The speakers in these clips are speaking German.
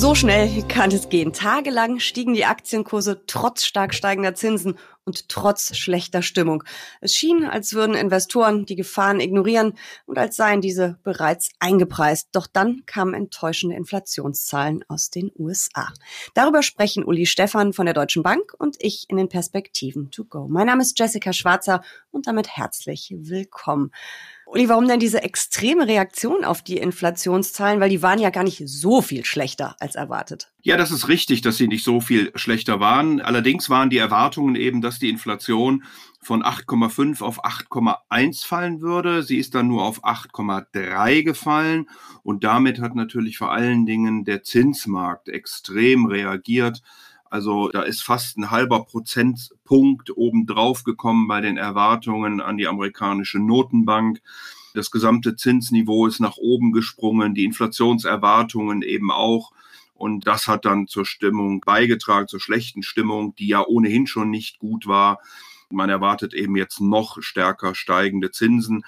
So schnell kann es gehen. Tagelang stiegen die Aktienkurse trotz stark steigender Zinsen und trotz schlechter Stimmung. Es schien, als würden Investoren die Gefahren ignorieren und als seien diese bereits eingepreist. Doch dann kamen enttäuschende Inflationszahlen aus den USA. Darüber sprechen Uli Stephan von der Deutschen Bank und ich in den Perspektiven to go. Mein Name ist Jessica Schwarzer und damit herzlich willkommen. Uli, warum denn diese extreme Reaktion auf die Inflationszahlen? Weil die waren ja gar nicht so viel schlechter als erwartet. Ja, das ist richtig, dass sie nicht so viel schlechter waren. Allerdings waren die Erwartungen eben, dass die Inflation von 8,5 auf 8,1 fallen würde. Sie ist dann nur auf 8,3 gefallen und damit hat natürlich vor allen Dingen der Zinsmarkt extrem reagiert. Also da ist fast ein halber Prozentpunkt obendrauf gekommen bei den Erwartungen an die amerikanische Notenbank. Das gesamte Zinsniveau ist nach oben gesprungen, die Inflationserwartungen eben auch. Und das hat dann zur Stimmung beigetragen, zur schlechten Stimmung, die ja ohnehin schon nicht gut war. Man erwartet eben jetzt noch stärker steigende Zinsen.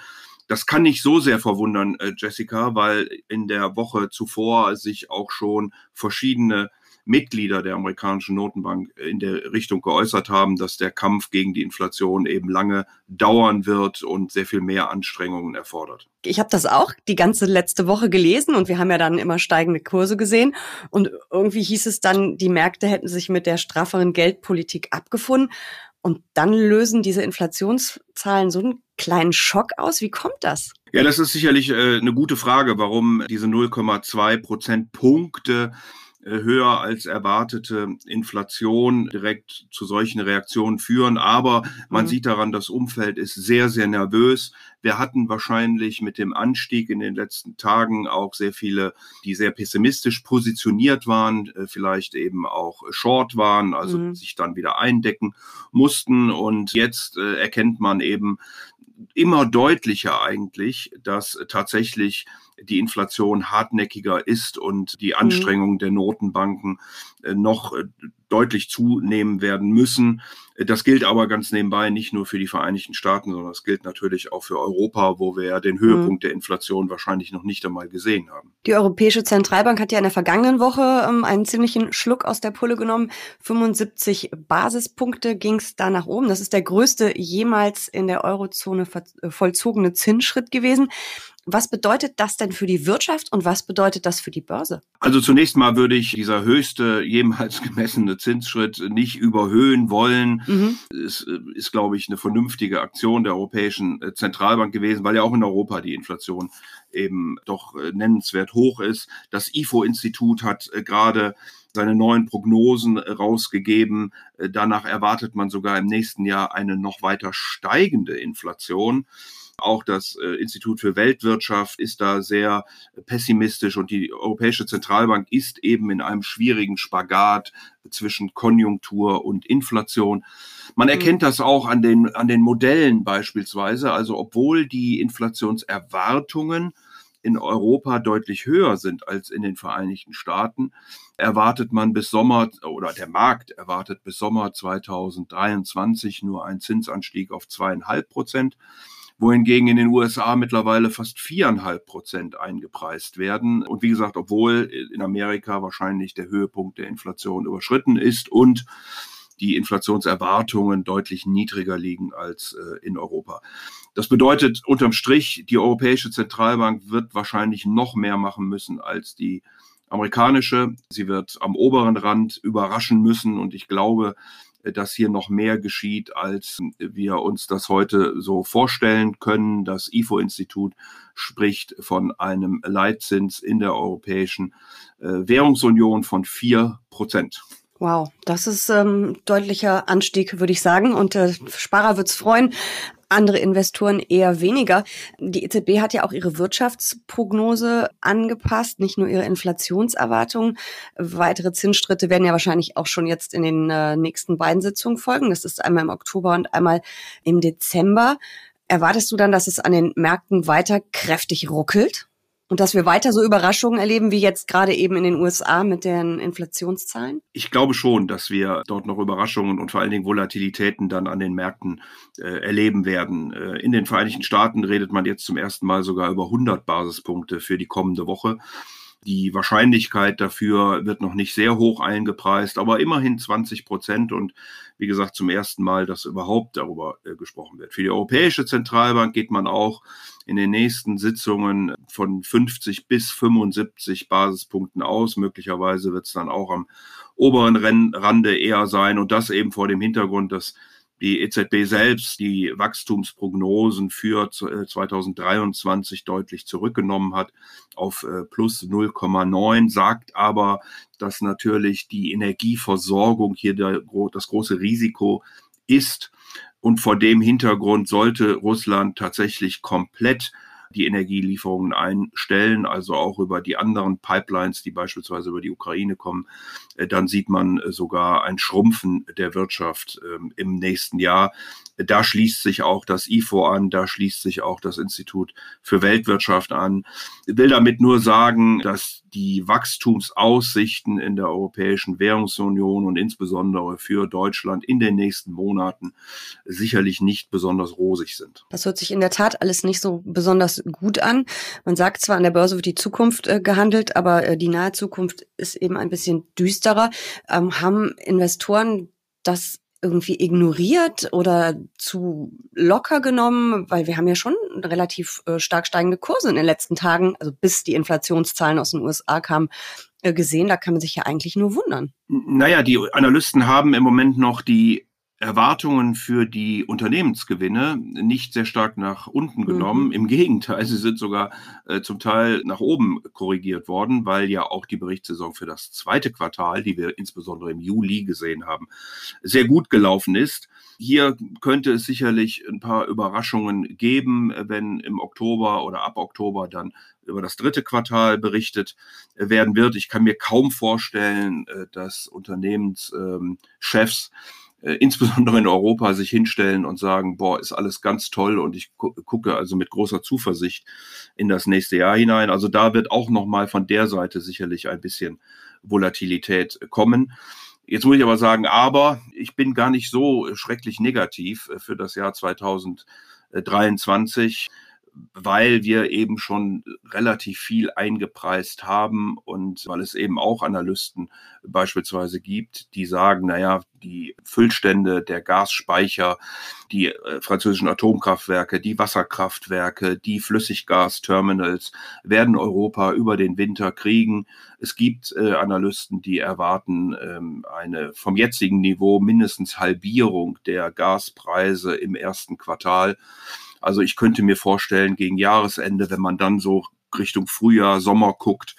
Das kann nicht so sehr verwundern, äh, Jessica, weil in der Woche zuvor sich auch schon verschiedene Mitglieder der amerikanischen Notenbank in der Richtung geäußert haben, dass der Kampf gegen die Inflation eben lange dauern wird und sehr viel mehr Anstrengungen erfordert. Ich habe das auch die ganze letzte Woche gelesen und wir haben ja dann immer steigende Kurse gesehen und irgendwie hieß es dann, die Märkte hätten sich mit der strafferen Geldpolitik abgefunden und dann lösen diese Inflationszahlen so einen kleinen Schock aus. Wie kommt das? Ja, das ist sicherlich äh, eine gute Frage, warum diese 0,2 Prozentpunkte äh, höher als erwartete Inflation direkt zu solchen Reaktionen führen. Aber man mhm. sieht daran, das Umfeld ist sehr, sehr nervös. Wir hatten wahrscheinlich mit dem Anstieg in den letzten Tagen auch sehr viele, die sehr pessimistisch positioniert waren, äh, vielleicht eben auch short waren, also mhm. sich dann wieder eindecken mussten. Und jetzt äh, erkennt man eben immer deutlicher eigentlich, dass tatsächlich die Inflation hartnäckiger ist und die mhm. Anstrengungen der Notenbanken äh, noch äh, deutlich zunehmen werden müssen. Das gilt aber ganz nebenbei nicht nur für die Vereinigten Staaten, sondern das gilt natürlich auch für Europa, wo wir ja den Höhepunkt mhm. der Inflation wahrscheinlich noch nicht einmal gesehen haben. Die Europäische Zentralbank hat ja in der vergangenen Woche ähm, einen ziemlichen Schluck aus der Pulle genommen. 75 Basispunkte ging es da nach oben. Das ist der größte jemals in der Eurozone äh, vollzogene Zinsschritt gewesen. Was bedeutet das denn für die Wirtschaft und was bedeutet das für die Börse? Also zunächst mal würde ich dieser höchste jemals gemessene Zinsschritt nicht überhöhen wollen. Mhm. Es äh, ist, glaube ich, eine vernünftige Aktion der Europäischen äh, Zentralbank gewesen, weil ja auch in Europa die Inflation eben doch äh, nennenswert hoch ist. Das IFO-Institut hat gerade seine neuen Prognosen rausgegeben. Danach erwartet man sogar im nächsten Jahr eine noch weiter steigende Inflation. Auch das äh, Institut für Weltwirtschaft ist da sehr pessimistisch und die Europäische Zentralbank ist eben in einem schwierigen Spagat zwischen Konjunktur und Inflation. Man mhm. erkennt das auch an den, an den Modellen beispielsweise. Also obwohl die Inflationserwartungen in Europa deutlich höher sind als in den Vereinigten Staaten, erwartet man bis Sommer oder der Markt erwartet bis Sommer 2023 nur einen Zinsanstieg auf zweieinhalb Prozent wohingegen in den USA mittlerweile fast viereinhalb Prozent eingepreist werden. Und wie gesagt, obwohl in Amerika wahrscheinlich der Höhepunkt der Inflation überschritten ist und die Inflationserwartungen deutlich niedriger liegen als äh, in Europa. Das bedeutet unterm Strich, die Europäische Zentralbank wird wahrscheinlich noch mehr machen müssen als die amerikanische. Sie wird am oberen Rand überraschen müssen und ich glaube, dass hier noch mehr geschieht, als wir uns das heute so vorstellen können. Das IFO-Institut spricht von einem Leitzins in der Europäischen äh, Währungsunion von vier Prozent. Wow, das ist ähm, deutlicher Anstieg, würde ich sagen. Und der Sparer wird's freuen andere Investoren eher weniger. Die EZB hat ja auch ihre Wirtschaftsprognose angepasst, nicht nur ihre Inflationserwartungen. Weitere Zinsschritte werden ja wahrscheinlich auch schon jetzt in den äh, nächsten beiden Sitzungen folgen. Das ist einmal im Oktober und einmal im Dezember. Erwartest du dann, dass es an den Märkten weiter kräftig ruckelt? Und dass wir weiter so Überraschungen erleben, wie jetzt gerade eben in den USA mit den Inflationszahlen? Ich glaube schon, dass wir dort noch Überraschungen und vor allen Dingen Volatilitäten dann an den Märkten äh, erleben werden. Äh, in den Vereinigten Staaten redet man jetzt zum ersten Mal sogar über 100 Basispunkte für die kommende Woche. Die Wahrscheinlichkeit dafür wird noch nicht sehr hoch eingepreist, aber immerhin 20 Prozent und wie gesagt zum ersten Mal, dass überhaupt darüber äh, gesprochen wird. Für die Europäische Zentralbank geht man auch in den nächsten Sitzungen von 50 bis 75 Basispunkten aus. Möglicherweise wird es dann auch am oberen Rande eher sein und das eben vor dem Hintergrund, dass die EZB selbst die Wachstumsprognosen für 2023 äh, deutlich zurückgenommen hat auf äh, plus 0,9, sagt aber, dass natürlich die Energieversorgung hier das große Risiko ist. Und vor dem Hintergrund sollte Russland tatsächlich komplett die Energielieferungen einstellen, also auch über die anderen Pipelines, die beispielsweise über die Ukraine kommen, äh, dann sieht man äh, sogar ein Schrumpfen der Wirtschaft ähm, im nächsten Jahr. Da schließt sich auch das IFO an, da schließt sich auch das Institut für Weltwirtschaft an. Ich will damit nur sagen, dass die Wachstumsaussichten in der Europäischen Währungsunion und insbesondere für Deutschland in den nächsten Monaten sicherlich nicht besonders rosig sind. Das hört sich in der Tat alles nicht so besonders gut an. Man sagt zwar, an der Börse wird die Zukunft äh, gehandelt, aber äh, die nahe Zukunft ist eben ein bisschen düsterer. Ähm, haben Investoren das irgendwie ignoriert oder zu locker genommen, weil wir haben ja schon relativ äh, stark steigende Kurse in den letzten Tagen, also bis die Inflationszahlen aus den USA kamen, äh, gesehen. Da kann man sich ja eigentlich nur wundern. Naja, die Analysten haben im Moment noch die Erwartungen für die Unternehmensgewinne nicht sehr stark nach unten genommen. Mhm. Im Gegenteil, sie sind sogar äh, zum Teil nach oben korrigiert worden, weil ja auch die Berichtssaison für das zweite Quartal, die wir insbesondere im Juli gesehen haben, sehr gut gelaufen ist. Hier könnte es sicherlich ein paar Überraschungen geben, wenn im Oktober oder ab Oktober dann über das dritte Quartal berichtet werden wird. Ich kann mir kaum vorstellen, äh, dass Unternehmenschefs äh, insbesondere in Europa sich hinstellen und sagen, boah, ist alles ganz toll und ich gu gucke also mit großer Zuversicht in das nächste Jahr hinein. Also da wird auch nochmal von der Seite sicherlich ein bisschen Volatilität kommen. Jetzt muss ich aber sagen, aber ich bin gar nicht so schrecklich negativ für das Jahr 2023 weil wir eben schon relativ viel eingepreist haben und weil es eben auch Analysten beispielsweise gibt, die sagen, naja, die Füllstände der Gasspeicher, die äh, französischen Atomkraftwerke, die Wasserkraftwerke, die Flüssiggasterminals werden Europa über den Winter kriegen. Es gibt äh, Analysten, die erwarten ähm, eine vom jetzigen Niveau mindestens Halbierung der Gaspreise im ersten Quartal. Also ich könnte mir vorstellen, gegen Jahresende, wenn man dann so Richtung Frühjahr, Sommer guckt,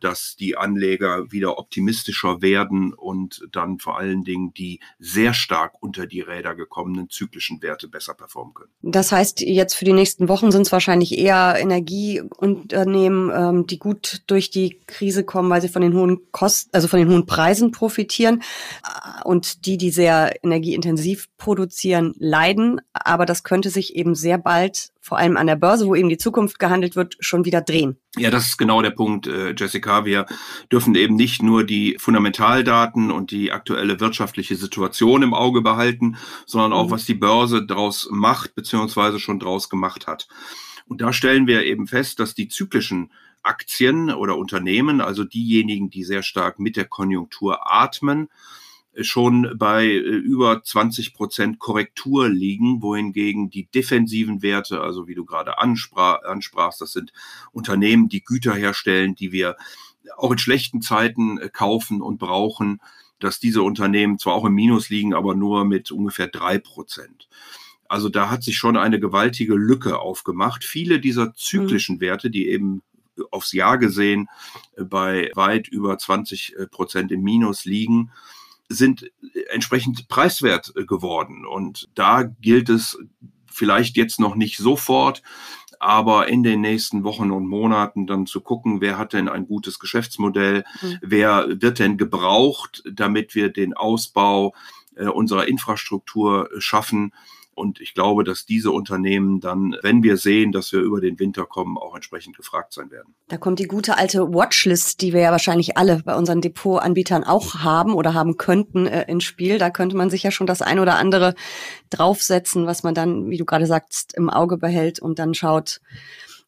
dass die Anleger wieder optimistischer werden und dann vor allen Dingen die sehr stark unter die Räder gekommenen zyklischen Werte besser performen können. Das heißt, jetzt für die nächsten Wochen sind es wahrscheinlich eher Energieunternehmen, ähm, die gut durch die Krise kommen, weil sie von den hohen Kosten, also von den hohen Preisen profitieren. Äh, und die, die sehr energieintensiv produzieren, leiden. Aber das könnte sich eben sehr bald vor allem an der Börse, wo eben die Zukunft gehandelt wird, schon wieder drehen. Ja, das ist genau der Punkt, äh, Jessica. Wir dürfen eben nicht nur die Fundamentaldaten und die aktuelle wirtschaftliche Situation im Auge behalten, sondern auch, mhm. was die Börse daraus macht, beziehungsweise schon daraus gemacht hat. Und da stellen wir eben fest, dass die zyklischen Aktien oder Unternehmen, also diejenigen, die sehr stark mit der Konjunktur atmen, schon bei äh, über 20 Prozent Korrektur liegen, wohingegen die defensiven Werte, also wie du gerade ansprach, ansprachst, das sind Unternehmen, die Güter herstellen, die wir auch in schlechten Zeiten äh, kaufen und brauchen, dass diese Unternehmen zwar auch im Minus liegen, aber nur mit ungefähr drei Prozent. Also da hat sich schon eine gewaltige Lücke aufgemacht. Viele dieser zyklischen mhm. Werte, die eben aufs Jahr gesehen äh, bei weit über 20 Prozent im Minus liegen, sind entsprechend preiswert äh, geworden. Und da gilt es vielleicht jetzt noch nicht sofort, aber in den nächsten Wochen und Monaten dann zu gucken, wer hat denn ein gutes Geschäftsmodell, mhm. wer wird denn gebraucht, damit wir den Ausbau äh, unserer Infrastruktur schaffen. Und ich glaube, dass diese Unternehmen dann, wenn wir sehen, dass wir über den Winter kommen, auch entsprechend gefragt sein werden. Da kommt die gute alte Watchlist, die wir ja wahrscheinlich alle bei unseren Depotanbietern auch haben oder haben könnten, äh, ins Spiel. Da könnte man sich ja schon das ein oder andere draufsetzen, was man dann, wie du gerade sagst, im Auge behält und dann schaut,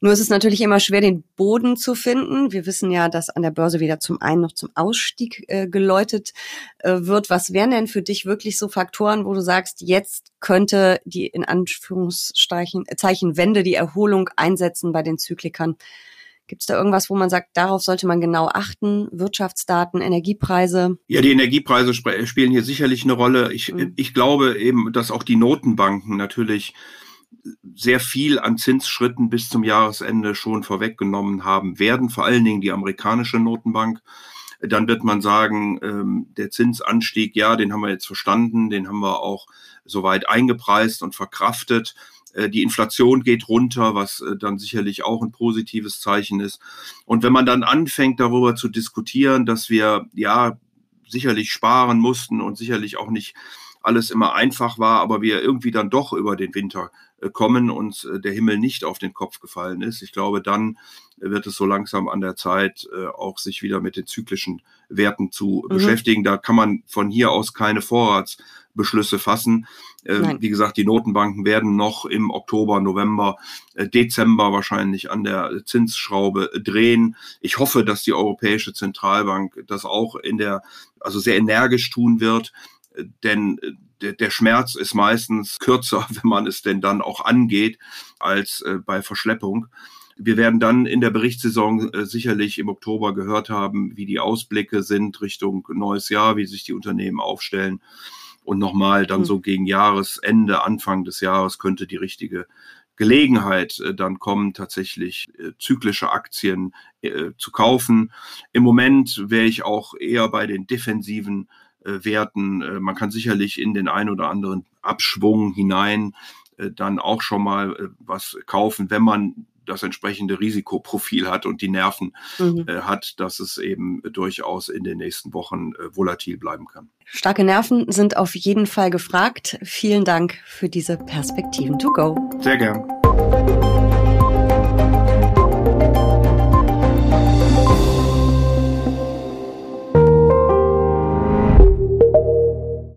nur ist es natürlich immer schwer, den Boden zu finden. Wir wissen ja, dass an der Börse wieder zum einen noch zum Ausstieg äh, geläutet äh, wird. Was wären denn für dich wirklich so Faktoren, wo du sagst, jetzt könnte die in Anführungszeichen äh, Zeichen Wende, die Erholung einsetzen bei den Zyklikern? Gibt es da irgendwas, wo man sagt, darauf sollte man genau achten? Wirtschaftsdaten, Energiepreise? Ja, die Energiepreise sp spielen hier sicherlich eine Rolle. Ich, mhm. ich glaube eben, dass auch die Notenbanken natürlich sehr viel an Zinsschritten bis zum Jahresende schon vorweggenommen haben werden, vor allen Dingen die amerikanische Notenbank. Dann wird man sagen, ähm, der Zinsanstieg, ja, den haben wir jetzt verstanden, den haben wir auch soweit eingepreist und verkraftet. Äh, die Inflation geht runter, was äh, dann sicherlich auch ein positives Zeichen ist. Und wenn man dann anfängt, darüber zu diskutieren, dass wir ja sicherlich sparen mussten und sicherlich auch nicht alles immer einfach war, aber wir irgendwie dann doch über den Winter äh, kommen und äh, der Himmel nicht auf den Kopf gefallen ist. Ich glaube, dann wird es so langsam an der Zeit, äh, auch sich wieder mit den zyklischen Werten zu mhm. beschäftigen. Da kann man von hier aus keine Vorratsbeschlüsse fassen. Nein. Wie gesagt, die Notenbanken werden noch im Oktober, November, Dezember wahrscheinlich an der Zinsschraube drehen. Ich hoffe, dass die Europäische Zentralbank das auch in der, also sehr energisch tun wird denn äh, der, der Schmerz ist meistens kürzer, wenn man es denn dann auch angeht, als äh, bei Verschleppung. Wir werden dann in der Berichtssaison äh, sicherlich im Oktober gehört haben, wie die Ausblicke sind Richtung neues Jahr, wie sich die Unternehmen aufstellen. Und nochmal dann mhm. so gegen Jahresende, Anfang des Jahres könnte die richtige Gelegenheit äh, dann kommen, tatsächlich äh, zyklische Aktien äh, zu kaufen. Im Moment wäre ich auch eher bei den defensiven äh, Werten. Äh, man kann sicherlich in den ein oder anderen Abschwung hinein äh, dann auch schon mal was kaufen, wenn man das entsprechende Risikoprofil hat und die Nerven mhm. äh, hat, dass es eben durchaus in den nächsten Wochen äh, volatil bleiben kann. Starke Nerven sind auf jeden Fall gefragt. Vielen Dank für diese Perspektiven to go. Sehr gern.